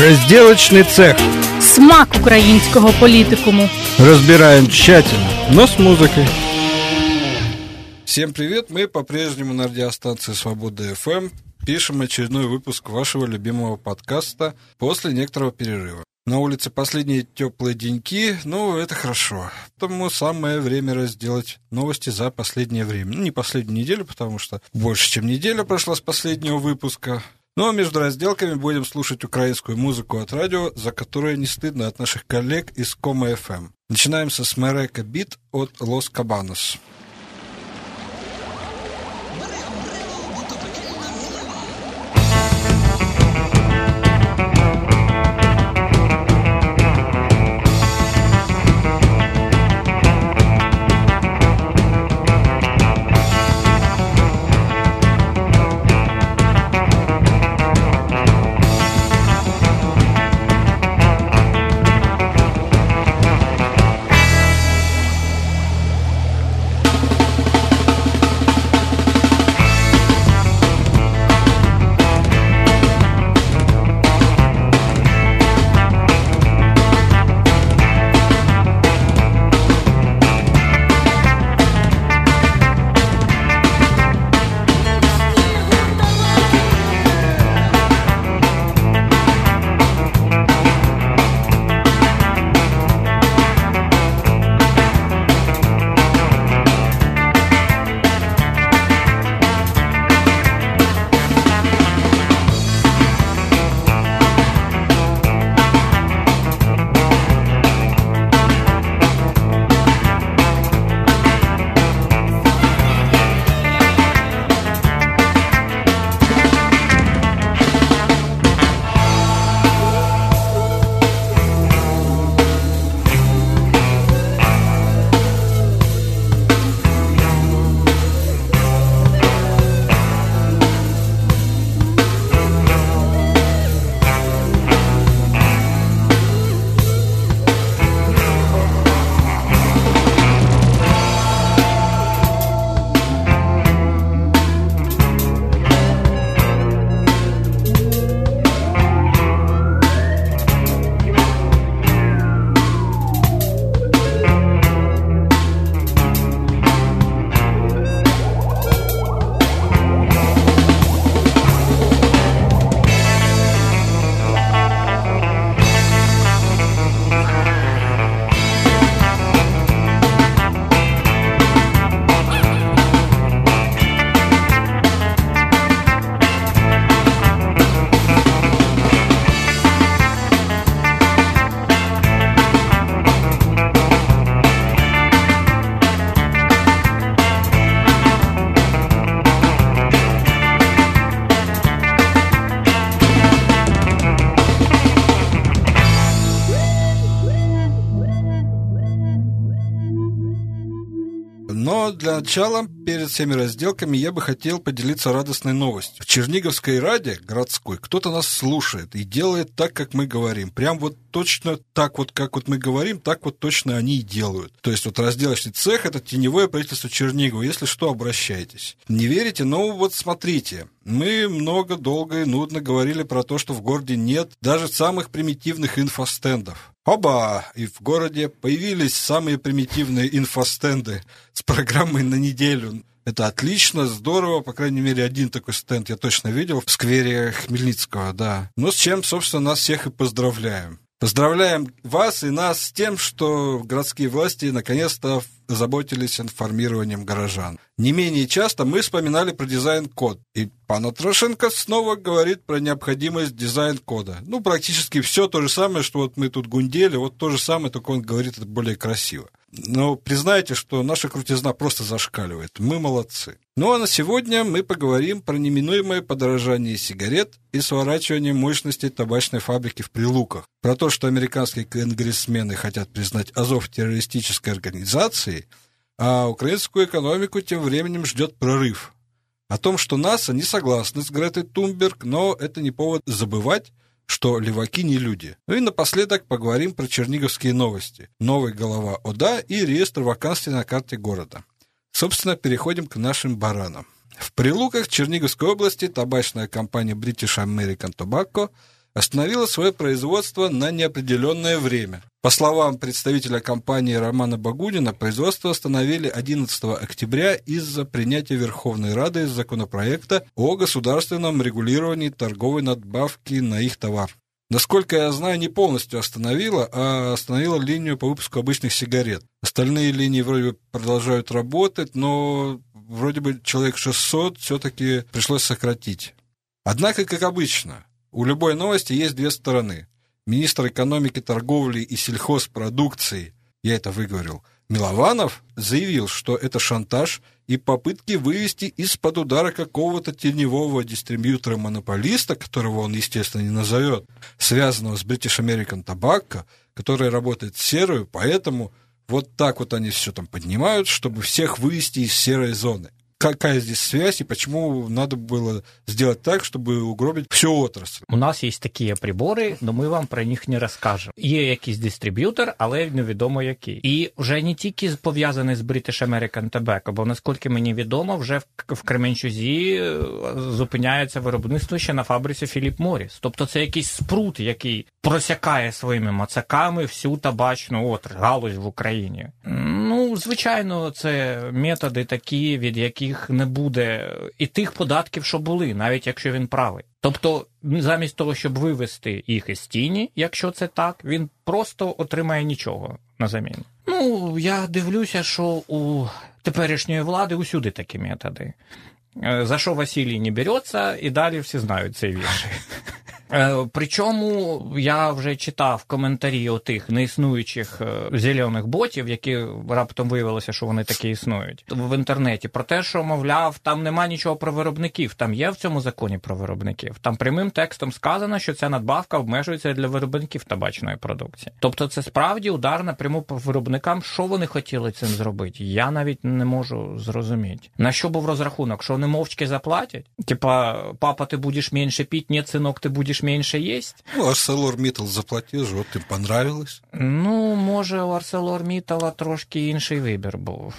Разделочный цех. Смак українського політикуму. Разбираем тщательно, но с музыкой. Всем привет, мы по-прежнему на радиостанции Свобода ФМ пишем очередной выпуск вашего любимого подкаста после некоторого перерыва. На улице последние теплые деньки, ну, это хорошо. Потому самое время разделать новости за последнее время. Ну, не последнюю неделю, потому что больше, чем неделя прошла с последнего выпуска. Ну, а между разделками будем слушать украинскую музыку от радио, за которую не стыдно от наших коллег из Кома FM. Начинаем со Смерека Бит от Лос Кабанос. Начала, перед всеми разделками, я бы хотел поделиться радостной новостью. В Черниговской раде городской кто-то нас слушает и делает так, как мы говорим. Прям вот точно так вот, как вот мы говорим, так вот точно они и делают. То есть вот разделочный цех – это теневое правительство Чернигова. Если что, обращайтесь. Не верите? Ну вот смотрите. Мы много, долго и нудно говорили про то, что в городе нет даже самых примитивных инфостендов. Оба! И в городе появились самые примитивные инфостенды с программой на неделю. Это отлично, здорово, по крайней мере, один такой стенд я точно видел в сквере Хмельницкого, да. Ну, с чем, собственно, нас всех и поздравляем. Поздравляем вас и нас с тем, что городские власти наконец-то озаботились информированием горожан. Не менее часто мы вспоминали про дизайн-код, и пан Трошенко снова говорит про необходимость дизайн-кода. Ну, практически все то же самое, что вот мы тут гундели, вот то же самое, только он говорит это более красиво. Но признайте, что наша крутизна просто зашкаливает. Мы молодцы. Ну а на сегодня мы поговорим про неминуемое подорожание сигарет и сворачивание мощностей табачной фабрики в Прилуках. Про то, что американские конгрессмены хотят признать Азов террористической организацией, а украинскую экономику тем временем ждет прорыв. О том, что НАСА не согласны с Гретой Тунберг, но это не повод забывать, что леваки не люди. Ну и напоследок поговорим про черниговские новости. Новая голова ОДА и реестр вакансий на карте города. Собственно, переходим к нашим баранам. В Прилуках Черниговской области табачная компания British American Tobacco остановила свое производство на неопределенное время. По словам представителя компании Романа Багудина, производство остановили 11 октября из-за принятия Верховной Рады законопроекта о государственном регулировании торговой надбавки на их товар. Насколько я знаю, не полностью остановила, а остановила линию по выпуску обычных сигарет. Остальные линии вроде бы продолжают работать, но вроде бы человек 600 все-таки пришлось сократить. Однако, как обычно, у любой новости есть две стороны. Министр экономики, торговли и сельхозпродукции, я это выговорил, Милованов заявил, что это шантаж и попытки вывести из-под удара какого-то теневого дистрибьютора-монополиста, которого он, естественно, не назовет, связанного с British American Tobacco, который работает в серую, поэтому вот так вот они все там поднимают, чтобы всех вывести из серой зоны какая здесь связь и почему надо было сделать так, чтобы угробить всю отрасль? У нас є такі прибори, але ми вам про них не розкажемо. Є якийсь дистриб'ютор, але невідомо який. І вже не тільки пов'язаний з British American Tobacco, бо наскільки мені відомо, вже в Кременчузі зупиняється виробництво ще на фабриці Філіп Моріс. Тобто це якийсь спрут, який просякає своїми мацаками всю табачну отрасль, галузь в Україні. Ну, звичайно, це методи такі, від яких не буде і тих податків, що були, навіть якщо він правий. Тобто, замість того, щоб вивести їх із тіні, якщо це так, він просто отримає нічого на заміну. Ну, я дивлюся, що у теперішньої влади усюди такі методи. За що Василій не береться, і далі всі знають цей вірш. Причому я вже читав коментарі отих неіснуючих зелених ботів, які раптом виявилося, що вони такі існують в інтернеті. Про те, що мовляв, там нема нічого про виробників. Там є в цьому законі про виробників. Там прямим текстом сказано, що ця надбавка обмежується для виробників табачної продукції. Тобто, це справді удар напряму по виробникам. Що вони хотіли цим зробити? Я навіть не можу зрозуміти. На що був розрахунок? Що вони мовчки заплатять? Типа, папа, ти будеш менше піть, ні, синок, ти будеш менше їсть. Ну, ArcelorMittal заплатив, ж, от їм понравилось. Ну, може, у ArcelorMittal трошки інший вибір був.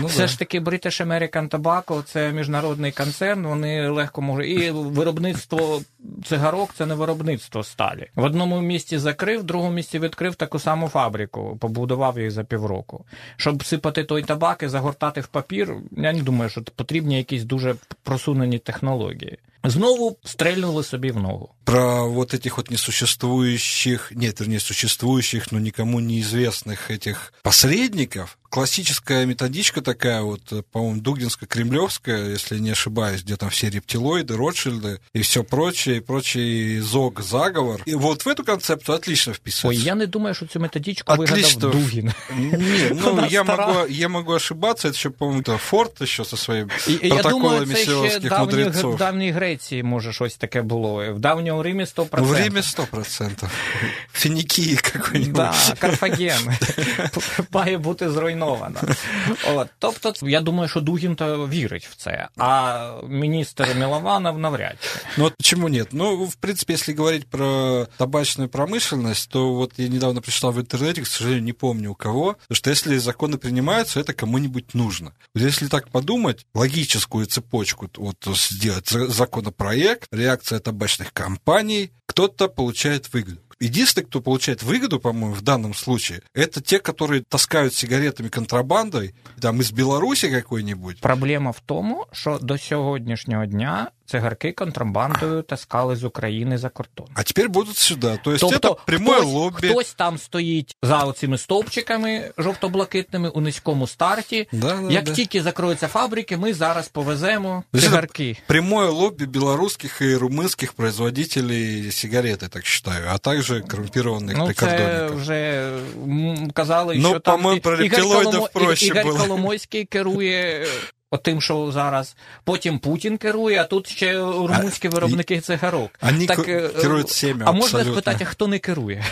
Ну, Все да. ж таки, British American Tobacco – це міжнародний концерн, вони легко можуть. І виробництво цигарок це не виробництво сталі. В одному місці закрив, в другому місці відкрив таку саму фабрику, побудував її за півроку. Щоб сипати той табак і загортати в папір, я не думаю, що потрібні якісь дуже просунені технології. Знову стрельнули собі в ногу. Про вот этих вот несуществующих, нет, вернее, существующих, но никому неизвестных этих посредников, классическая методичка такая вот, по-моему, Дугинско-Кремлевская, если не ошибаюсь, где там все рептилоиды, Ротшильды и все прочее, и прочий ЗОГ, заговор. И вот в эту концепцию отлично вписывается. Ой, я не думаю, что цю методичку отлично. вигадав Дугин. Нет, ну, я могу, я могу ошибаться, это еще, по-моему, это Форд еще со своими і, протоколами сіонських мудрецов. В давній Греції, може, щось таке було. В давньому Римі 100%. В Риме 100%. Фінікії какой-нибудь. Да, Карфаген. Має бути зруйновано зруйнована. От, Тобто, я думаю, що Дугін то вірить в це, а министр Милованов навряд чи. Ну вот почему нет? Ну, в принципе, если говорить про табачную промышленность, то вот я недавно прочитал в интернете, к сожалению, не помню у кого, что если законы принимаются, это кому-нибудь нужно. Вот если так подумать, логическую цепочку вот сделать законопроект, реакция табачных компаний, кто-то получает выгоду. Единственный, кто получает выгоду, по-моему, в данном случае, это те, которые таскают сигаретами контрабандой, там, из Беларуси какой-нибудь. Проблема в тому, що до сьогоднішнього дня цигарки контрабандою таскали з України за кордон. А тепер будуть сюди. Тобто тобто, це пряме лобі. Хтось там стоїть за оцими стовпчиками жовто-блакитними у низькому старті. Да, да, Як да. тільки закроються фабрики, ми зараз повеземо цигарки. Прямое лобби белорусских и румынских производителей сигарет, я так считаю, а также коррумпированных ну. Це вже казали, ну, що там про Ігор, Коломо... проще Ігор. Коломойський керує Отим, що зараз потім Путін керує, а тут ще румунські виробники цигарок. Вони так, керують всіми, А можна спитати, а хто не керує?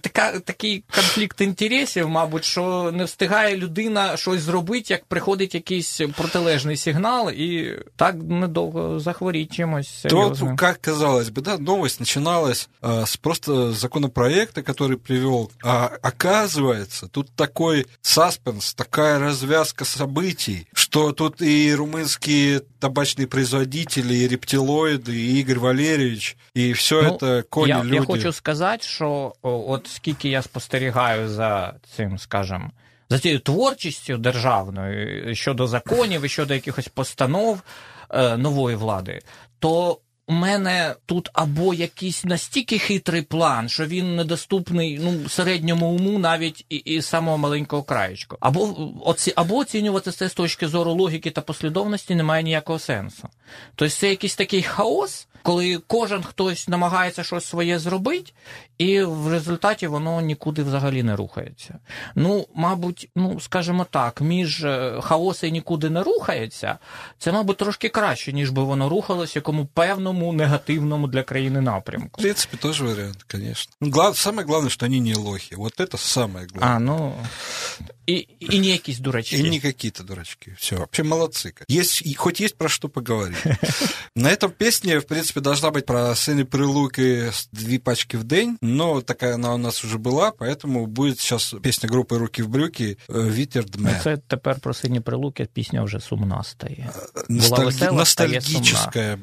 Така, Такий конфлікт інтересів, мабуть, що не встигає людина щось зробити, як приходить якийсь протилежний сигнал, і так недовго захворіть чимось серьезным. То, как казалось бы, да, новость начиналась а, с просто законопроекта, который привел. А оказывается, тут такой саспенс, такая развязка событий, что тут и румынские табачные производители, и рептилоиды, і Ігор Валерійович, і все ну, це коні я, люди. Я хочу сказати, що от скільки я спостерігаю за цим, скажімо, за цією творчістю державною щодо законів і щодо якихось постанов е, нової влади, то у мене тут або якийсь настільки хитрий план, що він недоступний ну, середньому уму навіть і, і самого маленького краєчку. Або оці, або оцінювати це з точки зору логіки та послідовності немає ніякого сенсу. Тобто це якийсь такий хаос, коли кожен хтось намагається щось своє зробити, і в результаті воно нікуди взагалі не рухається. Ну, мабуть, ну скажімо так, між е, хаоси нікуди не рухається, це, мабуть, трошки краще, ніж би воно рухалося якому певному негативному для країни напрямку. В принципі, теж варіант, звісно. Ну, глав... Саме головне, що вони не лохи. Вот это самое главное. А, ну. И, и не якісь дурачки. И не какие-то дурачки. Все, вообще молодцы. Есть, хоть есть про что поговорить. На этом песне, в принципе, должна быть про сыны прилуки две пачки в день, но такая она у нас уже была, поэтому будет сейчас песня группы «Руки в брюки» «Вітер дме». Це тепер про сині прилуки пісня вже сумна стає. Ностальги... весела, Ностальгическая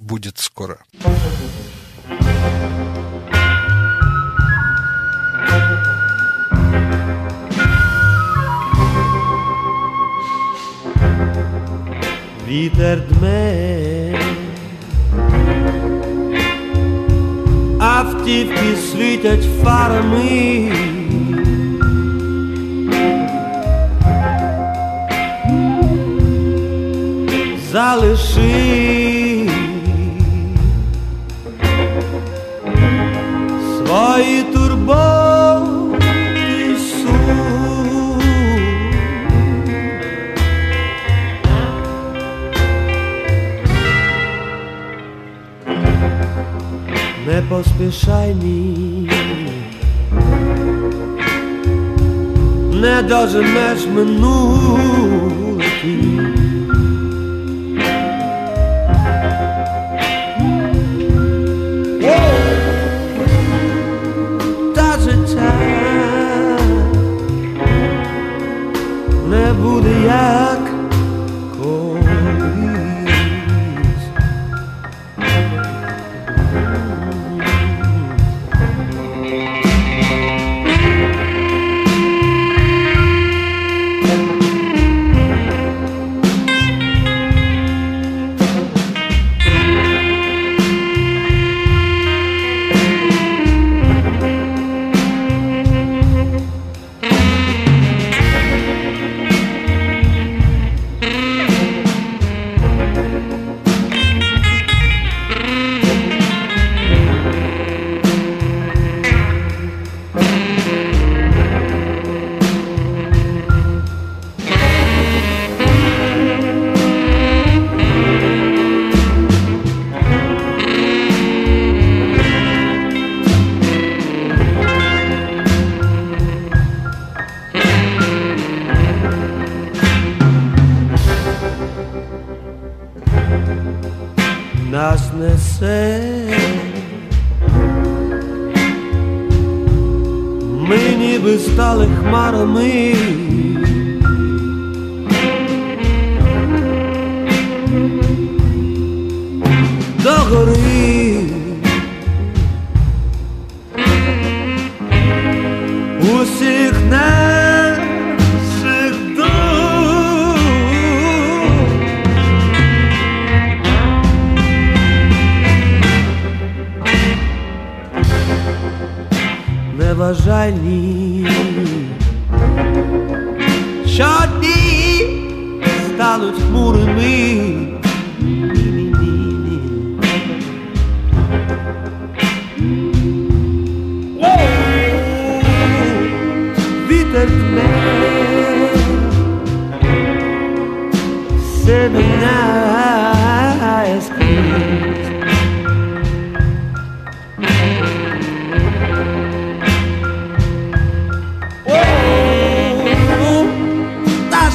будет скоро. Вітер дме, автівки світять фарами. Залиши свої турботи поспішай ні, не доженеш минуле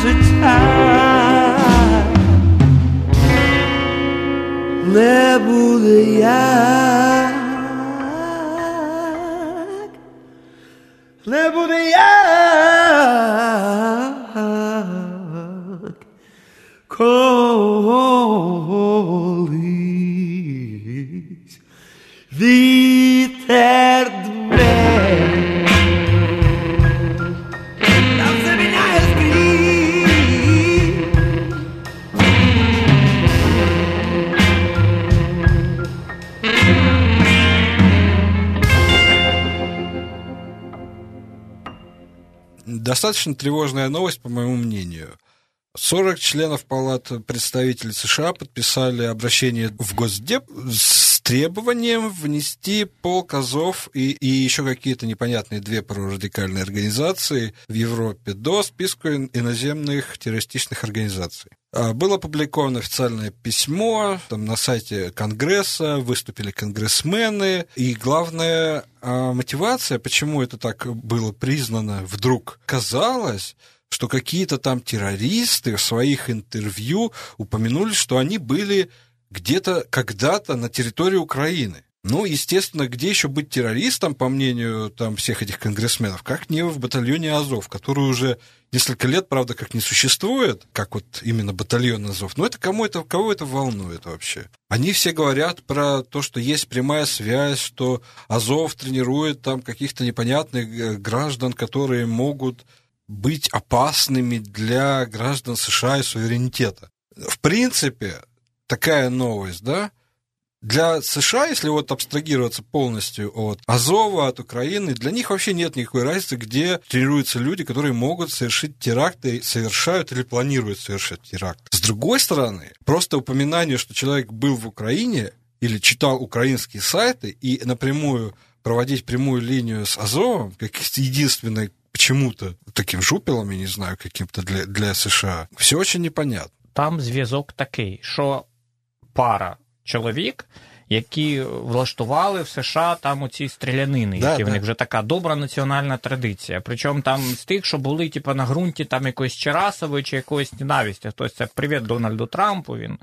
was a time Lebudiak Lebudiak Достаточно тревожная новость, по моему мнению. 40 членов Палат представителей США подписали обращение в Госдеп с требованием внести полк Азов и, и еще какие-то непонятные две прорадикальные организации в Европе до списка иноземных террористичных организаций. А, Было опубликовано официальное письмо там, на сайте Конгресса, выступили конгрессмены, и главная а, мотивация, почему это так было признано вдруг, казалось, что какие-то там террористы в своих интервью упомянули, что они были где-то когда-то на территории Украины. Ну, естественно, где еще быть террористом, по мнению там всех этих конгрессменов, как не в батальоне Азов, который уже несколько лет, правда, как не существует, как вот именно батальон Азов. Но это кому это, кого это волнует вообще? Они все говорят про то, что есть прямая связь, что Азов тренирует там каких-то непонятных э, граждан, которые могут быть опасными для граждан США и суверенитета. В принципе, такая новость, да, для США, если вот абстрагироваться полностью от Азова, от Украины, для них вообще нет никакой разницы, где тренируются люди, которые могут совершить теракты, совершают или планируют совершать теракт. С другой стороны, просто упоминание, что человек был в Украине или читал украинские сайты и напрямую проводить прямую линию с Азовом, как единственной почему-то таким жупелом, я не знаю, каким-то для, для США, все очень непонятно. Там зв'язок такий, що пара чоловік, які влаштували в США там оці стрілянини, Да, які в да. них вже така добра національна традиція. Причому там з тих, що були типу, на ґрунті там якоїсь Черасової чи якоїсь ненависті. Хтось це привіт Дональду Трампу. Він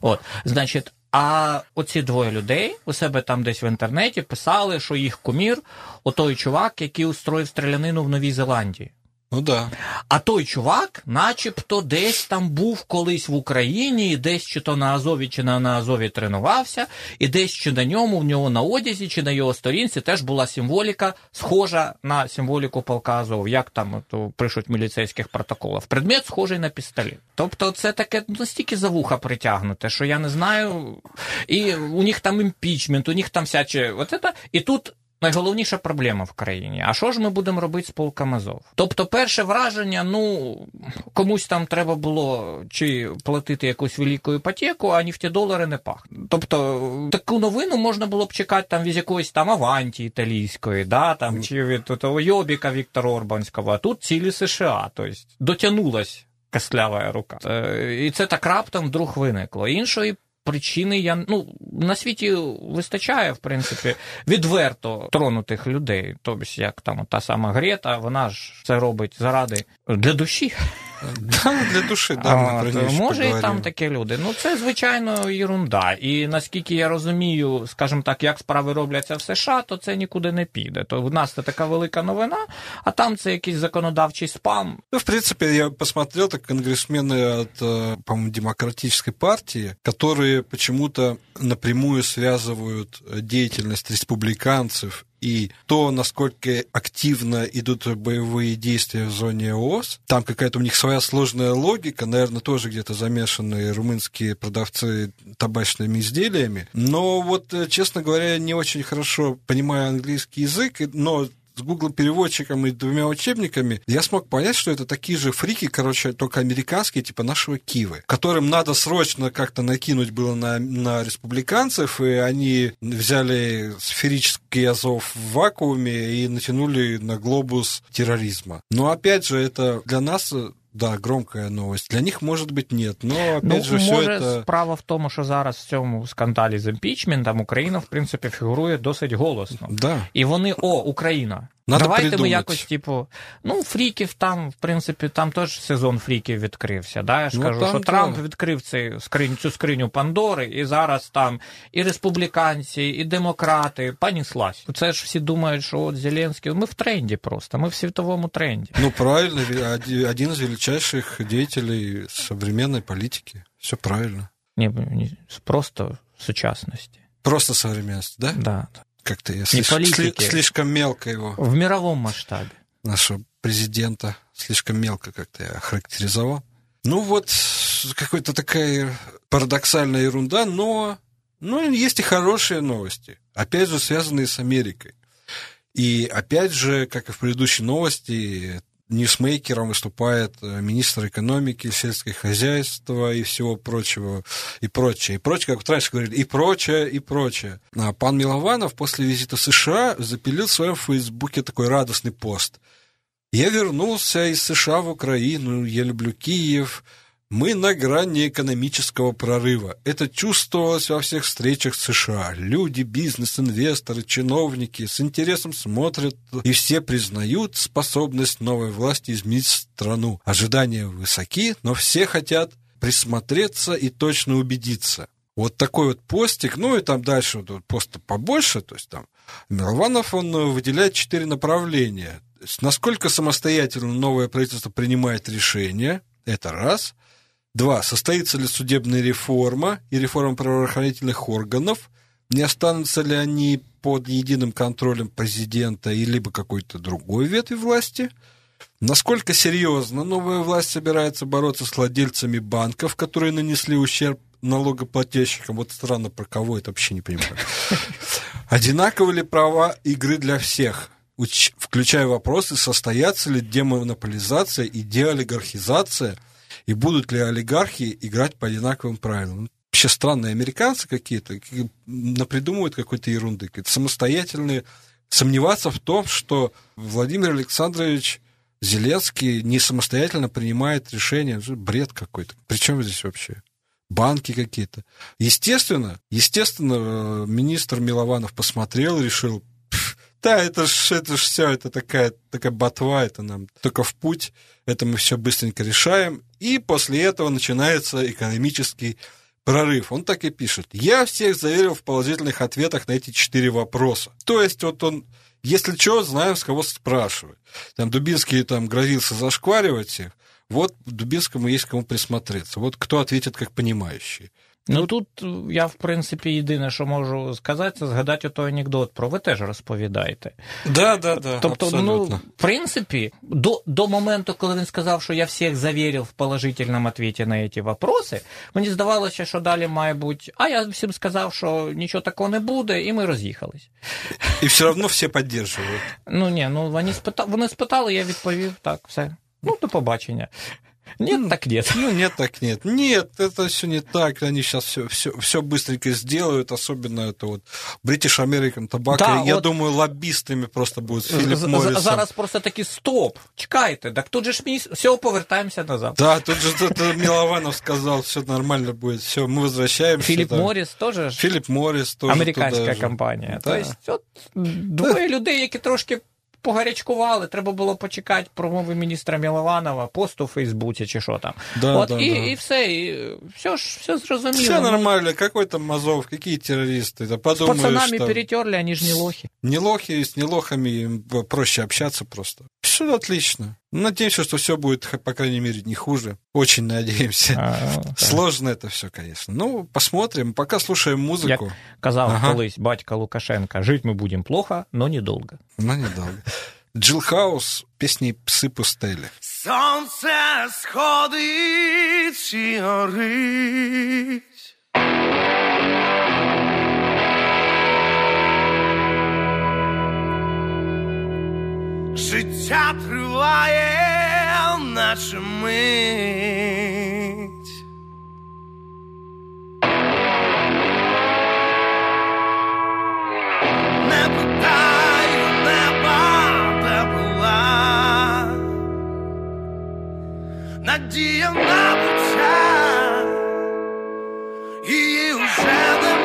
от, значить. А оці двоє людей у себе там десь в інтернеті писали, що їх кумір отой чувак, який устроїв стрілянину в Новій Зеландії. Ну да. А той чувак, начебто, десь там був колись в Україні, і десь чи то на Азові, чи не на Азові тренувався, і десь чи на ньому, в нього на одязі, чи на його сторінці теж була символіка, схожа на символіку полка Азов, як там от, пишуть міліцейських протоколах. Предмет схожий на пістолет. Тобто це таке настільки за вуха притягнуте, що я не знаю. І у них там імпічмент, у них там всяче. От це, і тут найголовніша проблема в країні. А що ж ми будемо робити з полком Азов? Тобто, перше враження, ну комусь там треба було чи платити якусь велику іпотеку, а нефтедолари не пахнуть. Тобто, таку новину можна було б чекати там від якоїсь там Аванті італійської, да, там, чи від того Йобіка Віктора Орбанського, а тут цілі США. Тобто дотягнулась костлявая рука. Е, І це так раптом вдруг виникло. Іншої причини я ну на світі вистачає, в принципі, відверто тронутих людей. Тобто, як там та сама Грета, вона ж це робить заради для душі. Да, для душі, да, ми А, про то неї ще може і поговоримо. там такі люди. Ну це звичайно єрунда. І наскільки я розумію, скажімо так, як справи робляться в США, то це нікуди не піде. То в нас це така велика новина, а там це якийсь законодавчий спам. Ну, в принципе, я посмотрел, так конгрессмены от, э, по-моему, демократической партии, которые почему-то напрямую связывают э, деятельность республиканцев и то, насколько активно идут боевые действия в зоне ООС. Там какая-то у них своя сложная логика, наверное, тоже где-то замешаны румынские продавцы табачными изделиями. Но вот, э, честно говоря, не очень хорошо понимаю английский язык, но с Google переводчиком и двумя учебниками, я смог понять, что это такие же фрики, короче, только американские, типа нашего Кивы, которым надо срочно как-то накинуть было на, на республиканцев, и они взяли сферический азов в вакууме и натянули на глобус терроризма. Но опять же, это для нас да, громкая новость. Для них, может быть, нет. Но, опять Ну, же, все може, это... справа в тому, що зараз в цьому скандалі з імпічментом Україна, в принципі, фігурує досить голосно. Да. І вони, о, Україна. Надо Давайте ми придумать. якось, типу, ну, фріків там, в принципі, там теж сезон фріків відкрився. Да? Я ж Ну, кажу, там що да. Трамп відкрив цей скринь, цю скриню Пандори, і зараз там і республіканці, і демократи, поніслась. Це ж всі думають, що от Зеленський, ми в тренді просто, ми в світовому тренді. Ну, правильно, ве- оди- один из величайших деятелей современной политики. Все правильно. Ні, ні, просто сучасності. Просто современность, да? Да. Как-то я Не слиш- политики. сли- слишком мелко его, В мировом масштабе. нашего президента, слишком мелко как-то я охарактеризовал. Ну вот, какая-то такая парадоксальная ерунда, но, но есть и хорошие новости, опять же, связанные с Америкой. И опять же, как и в предыдущей новости, ньюсмейкером выступает э, министр экономики, сельского хозяйства и всего прочего, и прочее, и прочее, как вот раньше говорили, и прочее, и прочее. А пан Милованов после визита в США запилил в своем фейсбуке такой радостный пост. Я вернулся из США в Украину, я люблю Киев, мы на грани экономического прорыва. Это чувствовалось во всех встречах с США. Люди, бизнес, инвесторы, чиновники с интересом смотрят, и все признают способность новой власти изменить страну. Ожидания высоки, но все хотят присмотреться и точно убедиться. Вот такой вот постик, ну и там дальше вот поста побольше, то есть там Милованов, он выделяет четыре направления. Насколько самостоятельно новое правительство принимает решения, это раз – Два. Состоится ли судебная реформа и реформа правоохранительных органов? Не останутся ли они под единым контролем президента и либо какой-то другой ветви власти? Насколько серьезно новая власть собирается бороться с владельцами банков, которые нанесли ущерб налогоплательщикам? Вот странно, про кого это вообще не понимаю. Одинаковы ли права игры для всех? Включая вопросы, состоятся ли демонополизация и деолигархизация – и будут ли олигархи играть по одинаковым правилам. Вообще странные американцы какие-то какие- напридумывают какой-то ерунды, какие-то самостоятельные. Сомневаться в том, что Владимир Александрович Зеленский не самостоятельно принимает решения, бред какой-то. Причем здесь вообще? Банки какие-то. Естественно, естественно, э, министр Милованов посмотрел решил, «Пф, да, это ж, это ж все, это такая, такая ботва, это нам только в путь, это мы все быстренько решаем. И после этого начинается экономический прорыв. Он так и пишет. Я всех заверил в положительных ответах на эти четыре вопроса. То есть вот он, если что, знаем, с кого спрашивать. Там Дубинский там грозился зашкваривать всех. Вот Дубинскому есть кому присмотреться. Вот кто ответит как понимающий. Ну тут е, я, в принципі, єдине, що можу сказати, це згадати той анекдот про ви теж розповідаєте. Да, да, да. Тобто, ну, в принципі, до, до моменту, коли він сказав, що я всіх завірив в положительному відповіді на ці вопроси, мені здавалося, що далі має бути, а я всім сказав, що нічого такого не буде, і ми роз'їхались. И все равно все поддерживают. Ну ні, ну вони спитали, вони спитали, я відповів, так, все. Ну, до побачення. Ні, так ні. Ну, нет, так нет. Нет, это все не так. Они сейчас все, все, все быстренько сделают, особенно это вот British American Tobacco. Да, Я вот- думаю, лоббистами просто будет З- Филипп з- Моррисон. Зараз просто такі стоп. Чекайте, так тут же ж мені все, повертаємося назад. Да, тут же это Милованов сказал, все нормально будет, все, мы возвращаемся. Філіп там. Морріс теж ж Филипп Моррис тоже американська туда же. компанія. Да. Тобто, от двоє людей, які трошки погарячкували, треба було почекати промови міністра Мілованова, пост у Фейсбуці чи що там. Да, От, да, і, да. і все, і все ж все зрозуміло. Все Ну, нормально, какой там Мазов, какие террористы, да З подумаешь, пацанами что перетерли, они ж не лохи. не лохи, с не лохами им проще общаться просто. Все отлично. Надеемся, что все будет, по крайней мере, не хуже. Очень надеемся. А. Сложно это все, конечно. Ну, посмотрим. Пока слушаем Як музыку. казав Ага. колись батька Лукашенка, жить ми будемо плохо, но недолго. Но недолго. Джилл Хаус, песни «Псы пустели». Сонце сходить і горить. Життя триває, наче мить. Не питай у неба, де була. Надія на буття, її вже нема.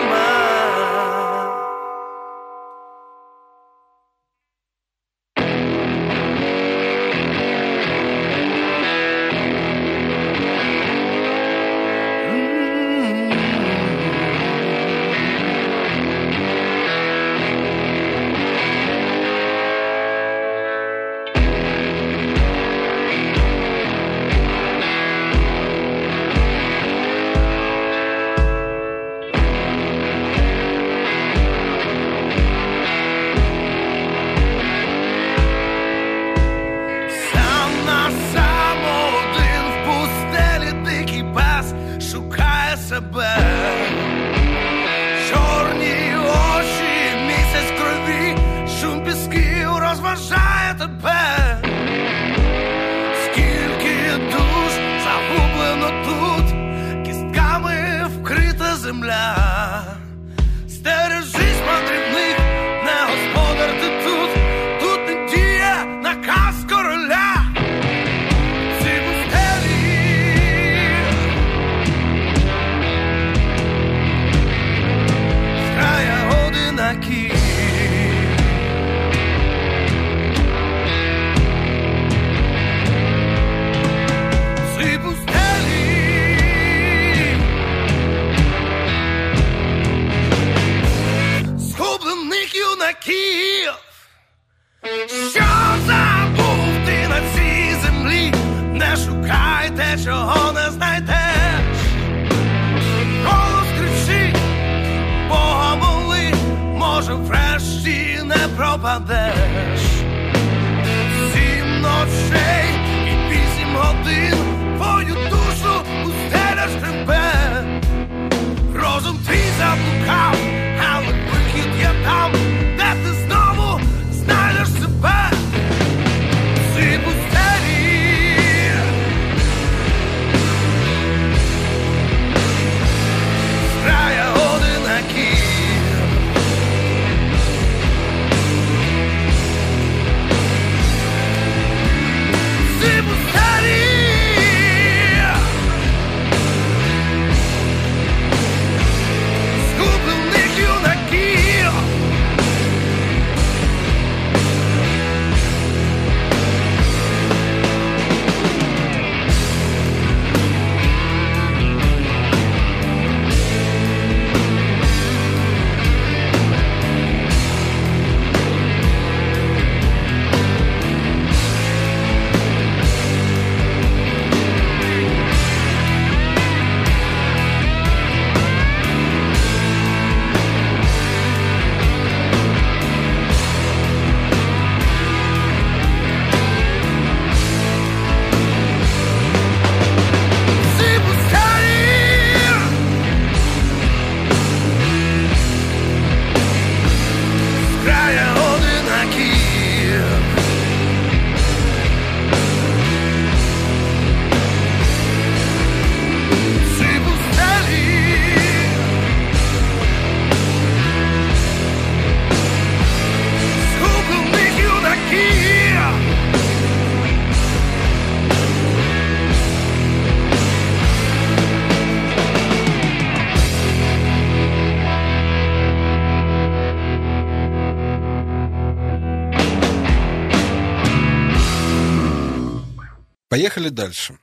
дальше.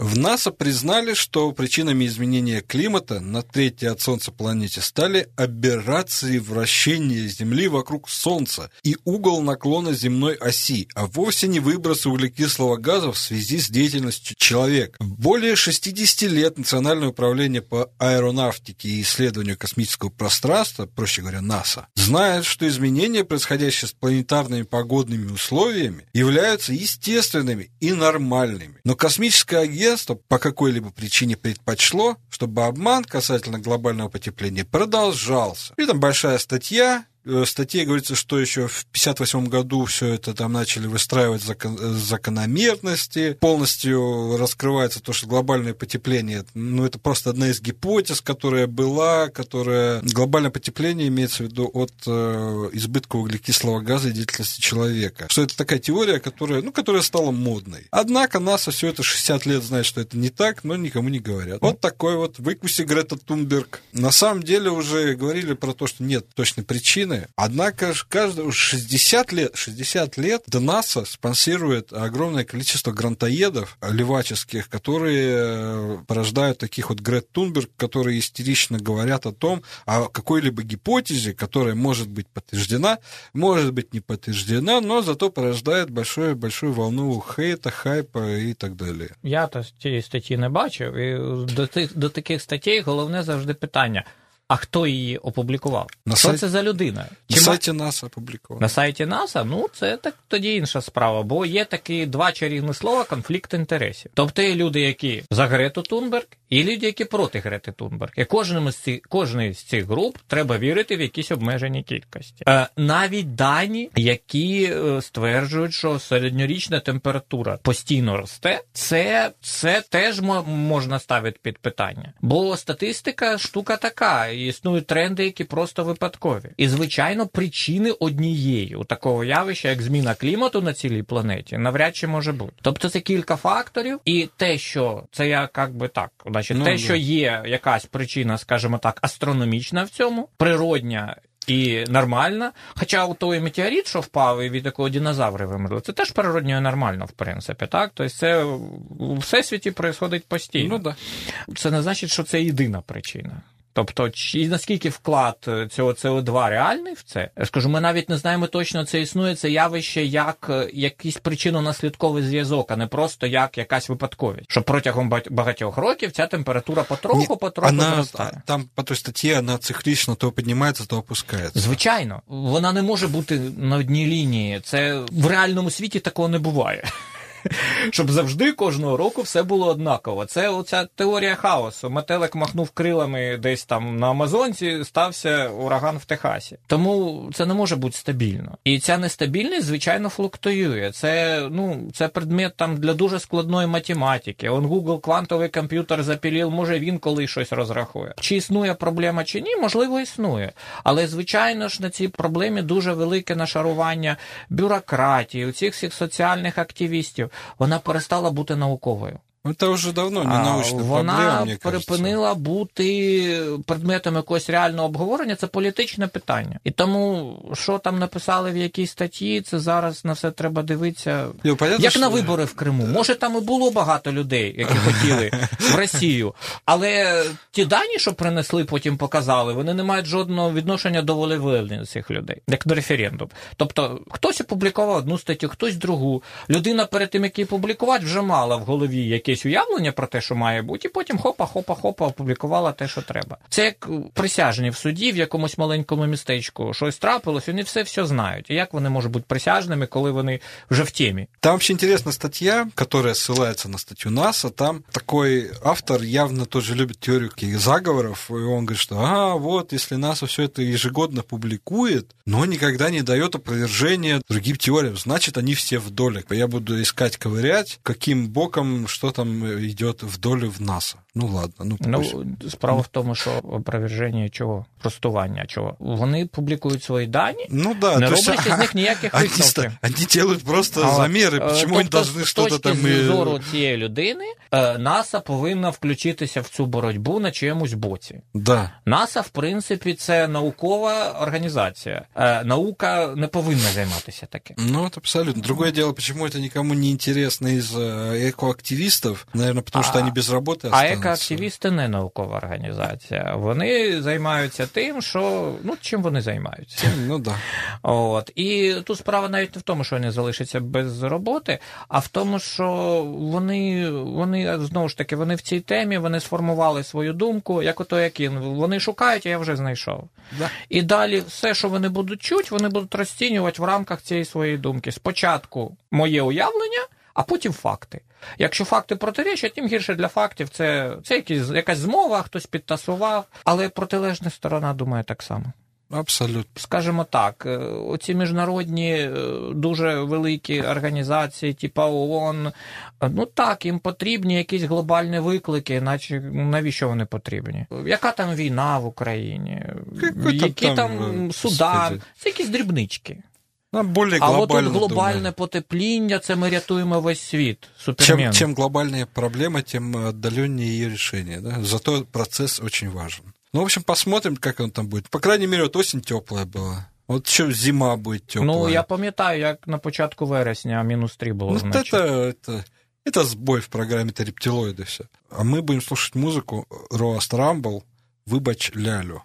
В НАСА признали, что причинами изменения климата на третьей от Солнца планете стали аберрации вращения Земли вокруг Солнца и угол наклона земной оси, а вовсе не выбросы углекислого газа в связи с деятельностью человека. Более 60 лет Национальное управление по аэронавтике и исследованию космического пространства, проще говоря, НАСА, знает, что изменения, происходящие с планетарными погодными условиями, являются естественными и нормальными. Но космическое агентство по какой-либо причине предпочло, чтобы обман касательно глобального потепления продолжался. И там большая статья, статье говорится, что еще в 1958 году все это там начали выстраивать закон, закономерности, полностью раскрывается то, что глобальное потепление, ну, это просто одна из гипотез, которая была, которая... Глобальное потепление имеется в виду от э, избытка углекислого газа и деятельности человека. Что это такая теория, которая, ну, которая стала модной. Однако НАСА все это 60 лет знает, что это не так, но никому не говорят. Вот такой вот выкуси Грета Тунберг. На самом деле уже говорили про то, что нет точной причины, Однако ж каждый 60 лет, 60 лет до НАСА спонсирует огромное количество грантоедов леваческих, которые порождают таких вот Грет Тунберг, которые истерично говорят о том, о какой-либо гипотезе, которая может быть подтверждена, может быть не подтверждена, но зато порождает большую, большую волну хейта, хайпа и так далее. Я то цієї статті не бачив, і до, тих, до таких статей головне завжди питання. А хто її опублікував? На Що сайт- це за людина? На Чи ма- сайті НАСА опубліковано. На сайті НАСА, ну це так тоді інша справа, бо є такі два чарівні слова конфлікт інтересів. Тобто є люди, які за Грету Тунберг, і люди, які проти Грети Тунберг. І кожному з цих кожної з цих груп треба вірити в якісь обмежені кількості. Е, навіть дані, які е, стверджують, що середньорічна температура постійно росте, це, це теж мо- можна ставити під питання. Бо статистика штука така, існують тренди, які просто випадкові. І звичайно, причини однієї у такого явища, як зміна клімату на цілій планеті, навряд чи може бути. Тобто це кілька факторів, і те, що це я як би так, значить, Ну, те, да. що є якась причина, скажімо так, астрономічна в цьому, природня. і нормально. Хоча у той метеорит, що впав, і від такого динозаври вимерли, це теж природньо і нормально, в принципі. Так? Тобто це у всесвіті відбувається постійно. Ну да. Це не значить, що це єдина причина. Тобто, чи наскільки вклад е, цього СО2 реальний в це? Я скажу, ми навіть не знаємо точно, це існує це явище як е, якийсь причинно-наслідковий зв'язок, а не просто як якась випадковість. Що протягом багатьох років ця температура потроху, потроху она, зростає. там по той статье она циклично то поднимается, то опускается. Звичайно, вона не може бути на одній лінії. Це в реальному світі такого не буває. Щоб завжди кожного року все було однаково. Це оця теорія хаосу. Метелик махнув крилами десь там на Амазонці, стався ураган в Техасі. Тому це не може бути стабільно. І ця нестабільність, звичайно, флуктуює. Це, ну, це предмет там для дуже складної математики. Он Google квантовий комп'ютер запілів, може він коли щось розрахує. Чи існує проблема, чи ні, можливо, існує. Але, звичайно ж, на цій проблемі дуже велике нашарування бюрократії, у цих всіх соціальних активістів. Вона перестала бути науковою. Это уже давно не А, научная вона проблема, мне кажется. припинила бути предметом якогось реального обговорення, це політичне питання. І тому, що там написали в якій статті, це зараз на все треба дивитися. Ну, понятно, Як що- на вибори в Криму. Може, там і було багато людей, які хотіли в Росію. Але ті дані, що принесли, потім показали, вони не мають жодного відношення до волевиявлення цих людей, як до референдум. Тобто, хтось опублікував одну статтю, хтось другу. Людина перед тим, як її публікувати, вже мала в голові якесь уявлення про те, що має бути, і потім хопа, хопа, хопа, опублікувала те, що треба. Це як присяжні в суді в якомусь маленькому містечку. Щось трапилось, вони все все знають. І як вони можуть бути присяжними, коли вони вже в темі? Там вообще интересная статья, которая ссылается на статью НАСА. Там такой автор явно тоже любит теорию каких заговоров, и он говорит, что ага, вот, если НАСА все это ежегодно публикует, но никогда не дает опровержения другим теориям, значит, они все в доле. Я буду искать, ковырять, каким боком что там идет в долю в НАСА. Ну ладно, ну пусть. Ну, справа в тому, що опроверження чого? Простування чого? Вони публікують свої дані, Ну да, не то есть, роблячи з них ніяких они, висновків. они делают просто А, замеры, е, почему они тобто, должны з что-то точки там... и- зору цієї людини, е, НАСА повинна включитися в цю боротьбу на чиємусь боці. Да. НАСА, в принципі, це наукова організація. Е, Наука не повинна займатися таким. Ну, это абсолютно. Другое дело, почему это никому не интересно из э, экоактивистов. Наверное, потому что А- они без работы А екоактивісти не наукова організація. Вони займаються тим, що ну чим вони займаються. Ну да. От і тут справа навіть не в тому, що вони залишаться без роботи, а в тому, що вони, вони знову ж таки вони в цій темі вони сформували свою думку, як ото якін. Вони шукають, а я вже знайшов. Да. І далі все, що вони будуть чути, вони будуть розцінювати в рамках цієї своєї думки. Спочатку моє уявлення. А потім факти. Якщо факти протирічать, тим гірше для фактів це, це якісь, якась змова, хтось підтасував, але протилежна сторона думає так само. Абсолютно. Скажімо так, е, оці міжнародні е, дуже великі організації, типу ООН, е, ну так, їм потрібні якісь глобальні виклики, наче ну, навіщо вони потрібні? Яка там війна в Україні? Які там, там Судан? Це якісь дрібнички. Нам более А от глобально тут глобальне думаю. потепління, це ми рятуємо весь світ. Супермен. Чем, чем глобальнее проблема, тем отдаленнее ее решение. Да? Зато процесс очень важен. Ну, в общем, посмотрим, как он там будет. По крайней мере, вот осень теплая была. Вот еще зима будет теплая. Ну, я пам'ятаю, як на початку вересня мінус 3 було Ну, вночі. это, это, это сбой в программе это рептилоиды все. А мы будем слушать музыку Роаст Рамбл «Выбач лялю».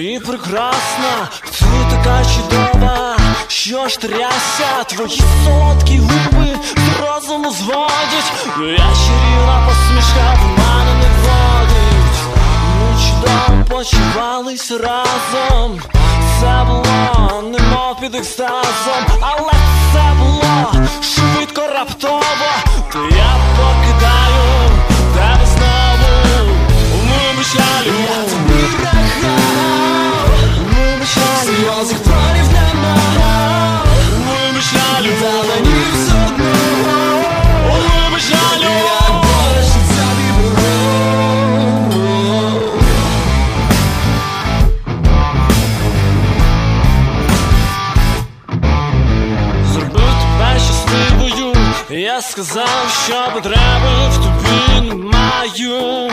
І прекрасна, ти така чудова, що ж трясся, твої солодкі губи розуму зводять, я чарівна посмішка в мене не водить. Ми чудово почувались разом. Це було немов під екстазом, але це було швидко раптово. То я покидаю тебе знову. Вибач, я сказав, що потреби в тобі маю.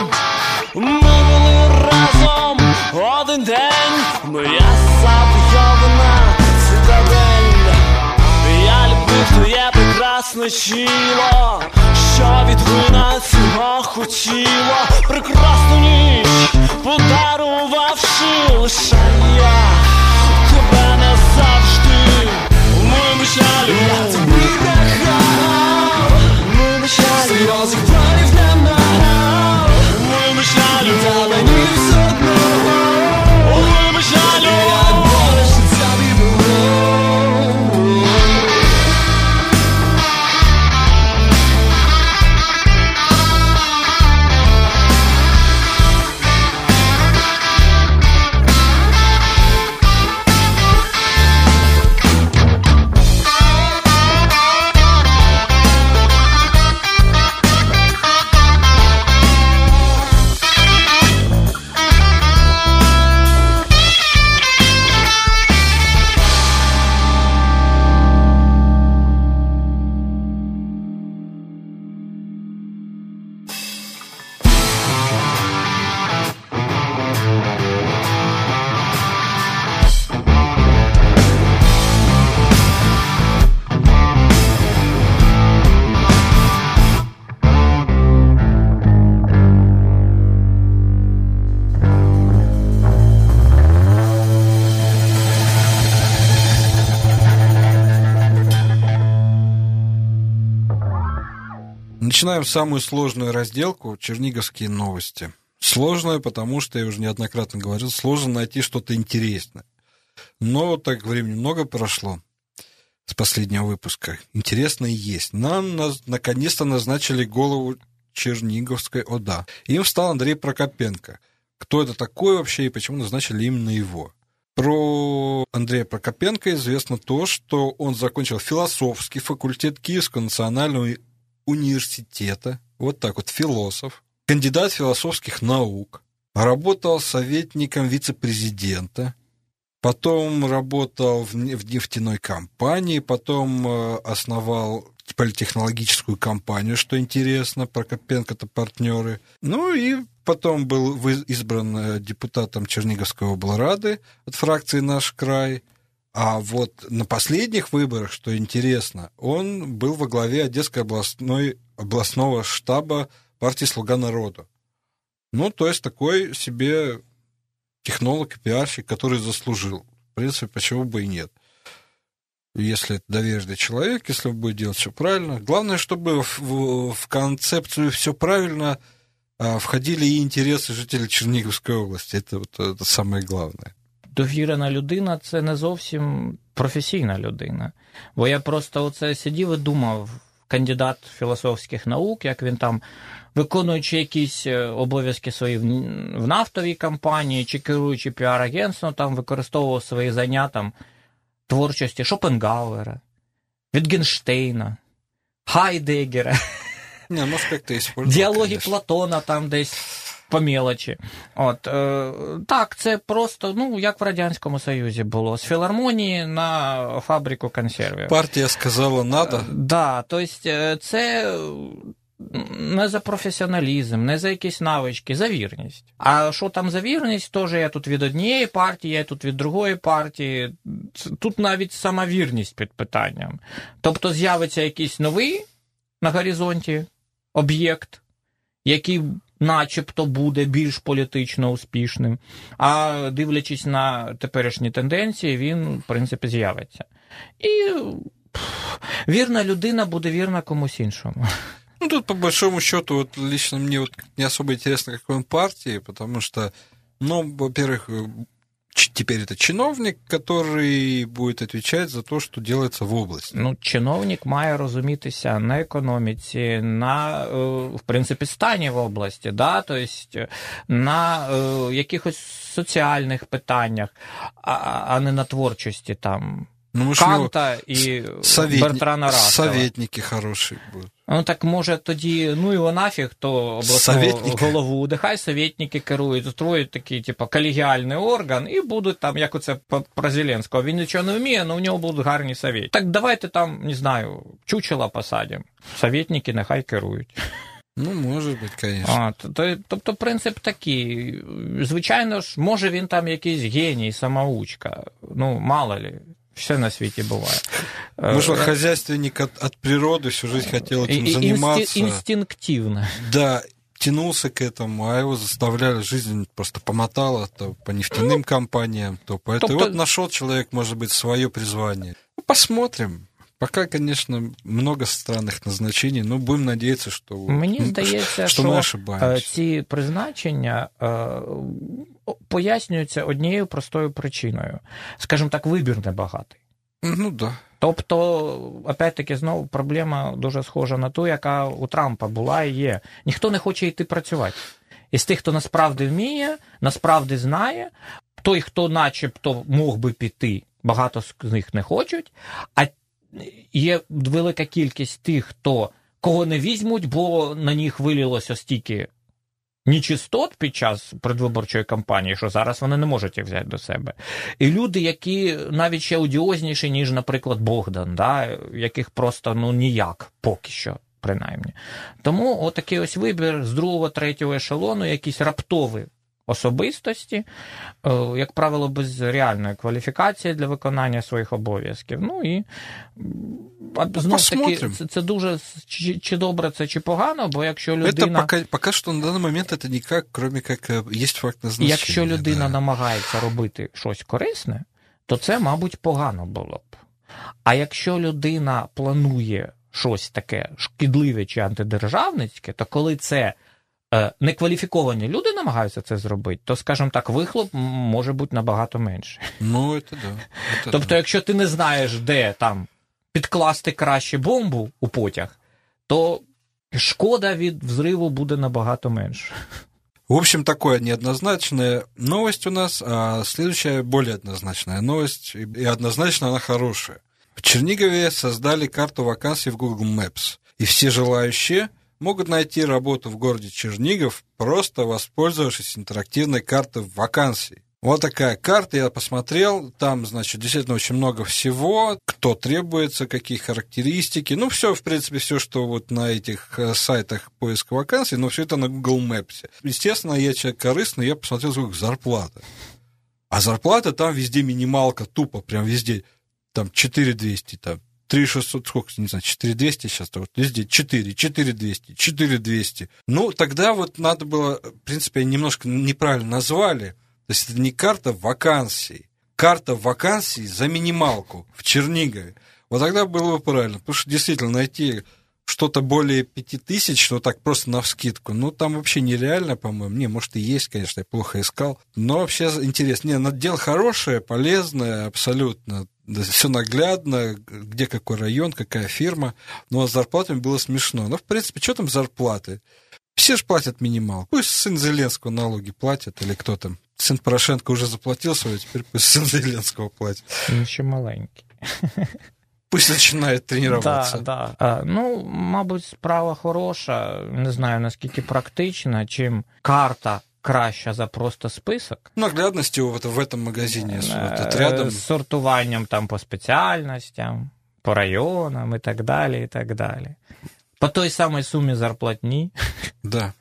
Ми були разом один день, моя завойована цитадель. Я любив твоє прекрасне тіло, що від вина цього хотіло, прекрасну ніч, подарувавши лише я Начинаем самую сложную разделку «Черниговские новости». Сложную, потому что, я уже неоднократно говорил, сложно найти что-то интересное. Но так времени много прошло с последнего выпуска. Интересное есть. Нам наз- наконец-то назначили голову Черниговской ОДА. Им стал Андрей Прокопенко. Кто это такой вообще и почему назначили именно его? Про Андрея Прокопенко известно то, что он закончил философский факультет Киевского национального университета, вот так вот, философ, кандидат философских наук, работал советником вице-президента, потом работал в не- в нефтяной компании, потом э, основал политехнологическую компанию, что интересно, Прокопенко-то партнеры. Ну и потом был избран э, депутатом Черниговской облрады от фракции «Наш край», а вот на последних выборах, что интересно, он был во главе Одесской областной, областного штаба партии «Слуга народа». Ну, то есть такой себе технолог и пиарщик, который заслужил. В принципе, почему бы и нет. Если это доверенный человек, если он будет делать все правильно. Главное, чтобы в, в- в концепцию все правильно а, входили и интересы жителей Черниговской области. Это, вот, это самое главное. Довірена людина це не зовсім професійна людина. Бо я просто оце сидів і думав, кандидат філософських наук, як він там, виконуючи якісь е, обов'язки свої в нафтовій компанії чи керуючи піар-агентством, там використовував свої знання там, творчості Шопенгауера, Вітгенштейна, Хайдегера. Не, как-то Діалоги конечно. Платона там десь по мелочі. От, е, так, це просто, ну, як в Радянському Союзі було, з філармонії на фабрику консервів. Партия сказала надо. Да, тобто е, це не за професіоналізм, не за якісь навички, за вірність. А що там за вірність, теж я тут від однієї партії, я тут від другої партії. Тут навіть сама вірність під питанням. Тобто з'явиться якийсь новий на горизонті об'єкт, який начебто буде більш політично успішним. А дивлячись на теперішні тенденції, він, в принципі, з'явиться. І пф, вірна людина буде вірна комусь іншому. Ну, тут, по большому счету, вот лично мне вот не особо интересно, какой он партии, потому что, ну, во-первых, теперь это чиновник, который будет отвечать за то, что делается в области. Ну, чиновник має розумітися на економіці, на, е, в принципі, стані в області, да? тобто на е, якихось соціальних питаннях, а, а не на творчості там Ну, мы ж у него Канта і советни- Бертрана Рассела. советники хорошие будут. Ну так може тоді, ну його нафіг, то обласного голову, нехай совєтники керують, строять такий, типу, колегіальний орган, і будуть там, як оце про Зеленського. Він нічого не вміє, але у нього будуть гарні совєтники. Так давайте там, не знаю, чучела посадимо. Совєтники нехай керують. Ну, конечно. А, то- то- тобто принцип такий. Звичайно ж, може він там якийсь геній, самоучка. Ну, мало ли, все на світі буває. Может, Е, хозяйственник от, от природы всю жизнь хотел этим і- і- заниматься. інсти- інстинктивно. Да, тянулся к этому, а его заставляли, жизнь просто помотала то по нефтяным компаниям, то по этой. Тобто- Вот нашел человек, может быть, свое призвание. Ну, посмотрим. Пока, конечно, много странных назначений, но будем надеяться, что, Мені здається, что що е, ці призначення е, пояснюються однією простою причиною. Скажімо так, вибір небагатий. Ну да. Тобто, опять-таки, знову проблема дуже схожа на ту, яка у Трампа була і є. Ніхто не хоче йти працювати. Із тих, хто насправді вміє, насправді знає, той, хто начебто мог би піти, багато з них не хочуть, а є велика кількість тих, хто кого не візьмуть, бо на них вилілося стільки нечистот під час предвиборчої кампанії, що зараз вони не можуть їх взяти до себе. І люди, які навіть ще одіозніші, ніж, наприклад, Богдан, да, яких просто ну ніяк поки що. Принаймні. Тому отакий ось вибір з другого, третього ешелону, якісь раптові особистості, е, як правило, без реальної кваліфікації для виконання своїх обов'язків. Ну і знов таки, посмотрим. це, це дуже чи, чи добре це, чи погано, бо якщо Это людина. пока, пока что на данный момент это никак, кроме как э, есть факт назначения. Якщо людина да. намагається робити щось корисне, то це, мабуть, погано було б. А якщо людина планує щось таке шкідливе чи антидержавницьке, то коли це е, некваліфіковані люди намагаються це зробити, то, скажімо так, вихлоп може бути набагато менше. Ну, это да. это Тобто, да. якщо ти не знаєш, де там підкласти краще бомбу у потяг, то шкода від взриву буде набагато менше. В общем, такое неоднозначная новость у нас, а следующая более однозначная новость, и однозначно она хорошая. В Чернигове создали карту вакансий в Google Maps, и все желающие могут найти работу в городе Чернигов, просто воспользовавшись интерактивной картой вакансий. Вот такая карта, я посмотрел, там, значит, действительно очень много всего, кто требуется, какие характеристики, ну, все, в принципе, все, что вот на этих э, сайтах поиска вакансий, но все это на Google Maps. Естественно, я человек корыстный, я посмотрел, сколько зарплата. А зарплата там везде минималка, тупо, прям везде, там 4200, там 3600, сколько, не знаю, 4200 сейчас, вот везде 4, 4200, 4200. Ну, тогда вот надо было, в принципе, немножко неправильно назвали, то есть это не карта вакансий, карта вакансий за минималку в Чернигове. Вот тогда было бы правильно, потому что действительно найти что-то более пяти тысяч, ну так просто на вскидку, ну там вообще нереально, по-моему. Не, может и есть, конечно, я плохо искал. Но вообще интересно. Не, ну, дело хорошее, полезное, абсолютно. Все наглядно, где какой район, какая фирма. Но с зарплатами было смешно. Но, в принципе, что там зарплаты? Все же платят минимал. Пусть сын Зеленского налоги платит, или кто там. Сын Порошенко уже заплатил свою, теперь пусть сын Зеленского платит. Він ще маленький. Пусть начинает тренироваться. Да, да. А, ну, мабуть, справа хороша. Не знаю наскільки практична, чим карта краща за просто список. Наглядности вот в этом магазине, с- вот тут Е, рядом. З сортуванням там по спеціальностям, по районам і так далі. і так далі. По той самій сумі зарплатні. Да.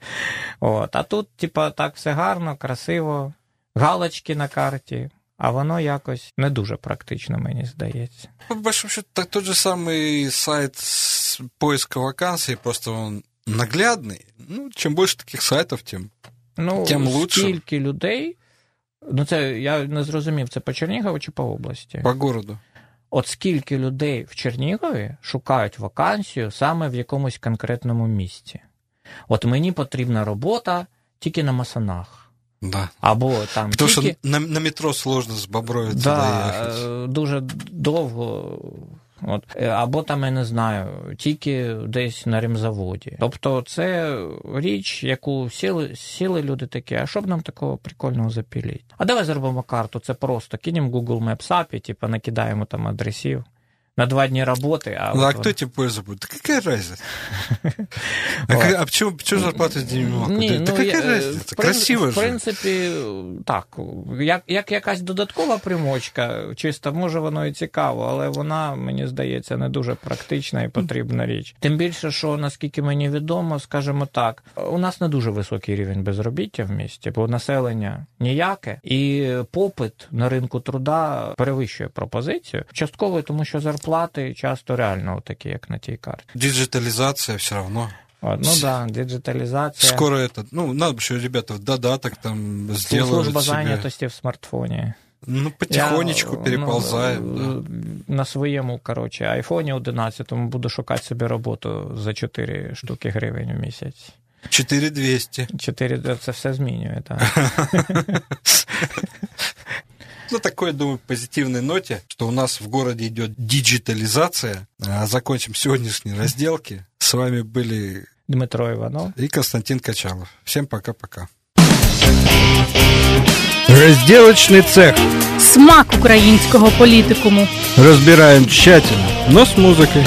От. А тут, типа, так все гарно, красиво, галочки на карті, а воно якось не дуже практично, мені здається. По большому счету, так тот же самый сайт с поиска вакансий, просто он наглядный. Ну, чем больше таких сайтов, тем Ну, Тим лучше. скільки людей. Ну, це я не зрозумів, це по Чернігову чи по області? по городу. От скільки людей в Чернігові шукають вакансію саме в якомусь конкретному місці. От мені потрібна робота тільки на масонах. Да. Або там Потому тільки... что на, на метро сложно с Бобровицы Да, доехать. е, дуже довго. От. Або там, я не знаю, тільки десь на ремзаводі. Тобто це річ, яку сіли, сіли люди такі, а що б нам такого прикольного запіліть? А давай зробимо карту, це просто кинемо Google Maps API, типу, накидаємо там адресів. На два дні роботи. А, Ну, а от кто тебе пользу будет? Да какая разница? А, а почему, зарплата с деньгами? Ні, да ну, какая е, разница? в Красиво В же. принципі, так. Як, як якась додаткова примочка, чисто, може воно і цікаво, але вона, мені здається, не дуже практична і потрібна річ. Тим більше, що наскільки мені відомо, скажімо так, у нас не дуже високий рівень безробіття в місті, бо населення ніяке, і попит на ринку труда перевищує пропозицію. Частково тому, що зарплати часто реально такі, як на тій карті. Диджитализация все равно. От, ну да, диджиталізація. Скоро это, ну, надо еще, ребята, в додаток там сделают Служба себе. зайнятості в смартфоні. Ну, потихонечку Я, переползаем. ну, да. На своєму, коротше, айфоні 11 буду шукати собі роботу за 4 штуки гривень в місяць. 4200. 4 це все змінює, так. На такой, думаю, позитивной ноте, что у нас в городе идет диджитализация. А Закончим сегодняшние разделки. С вами были Дмитро Іванов. и Константин Качалов. Всем пока-пока. Разделочный цех. Смак українського політикуму. Разбираем тщательно, но с музыкой.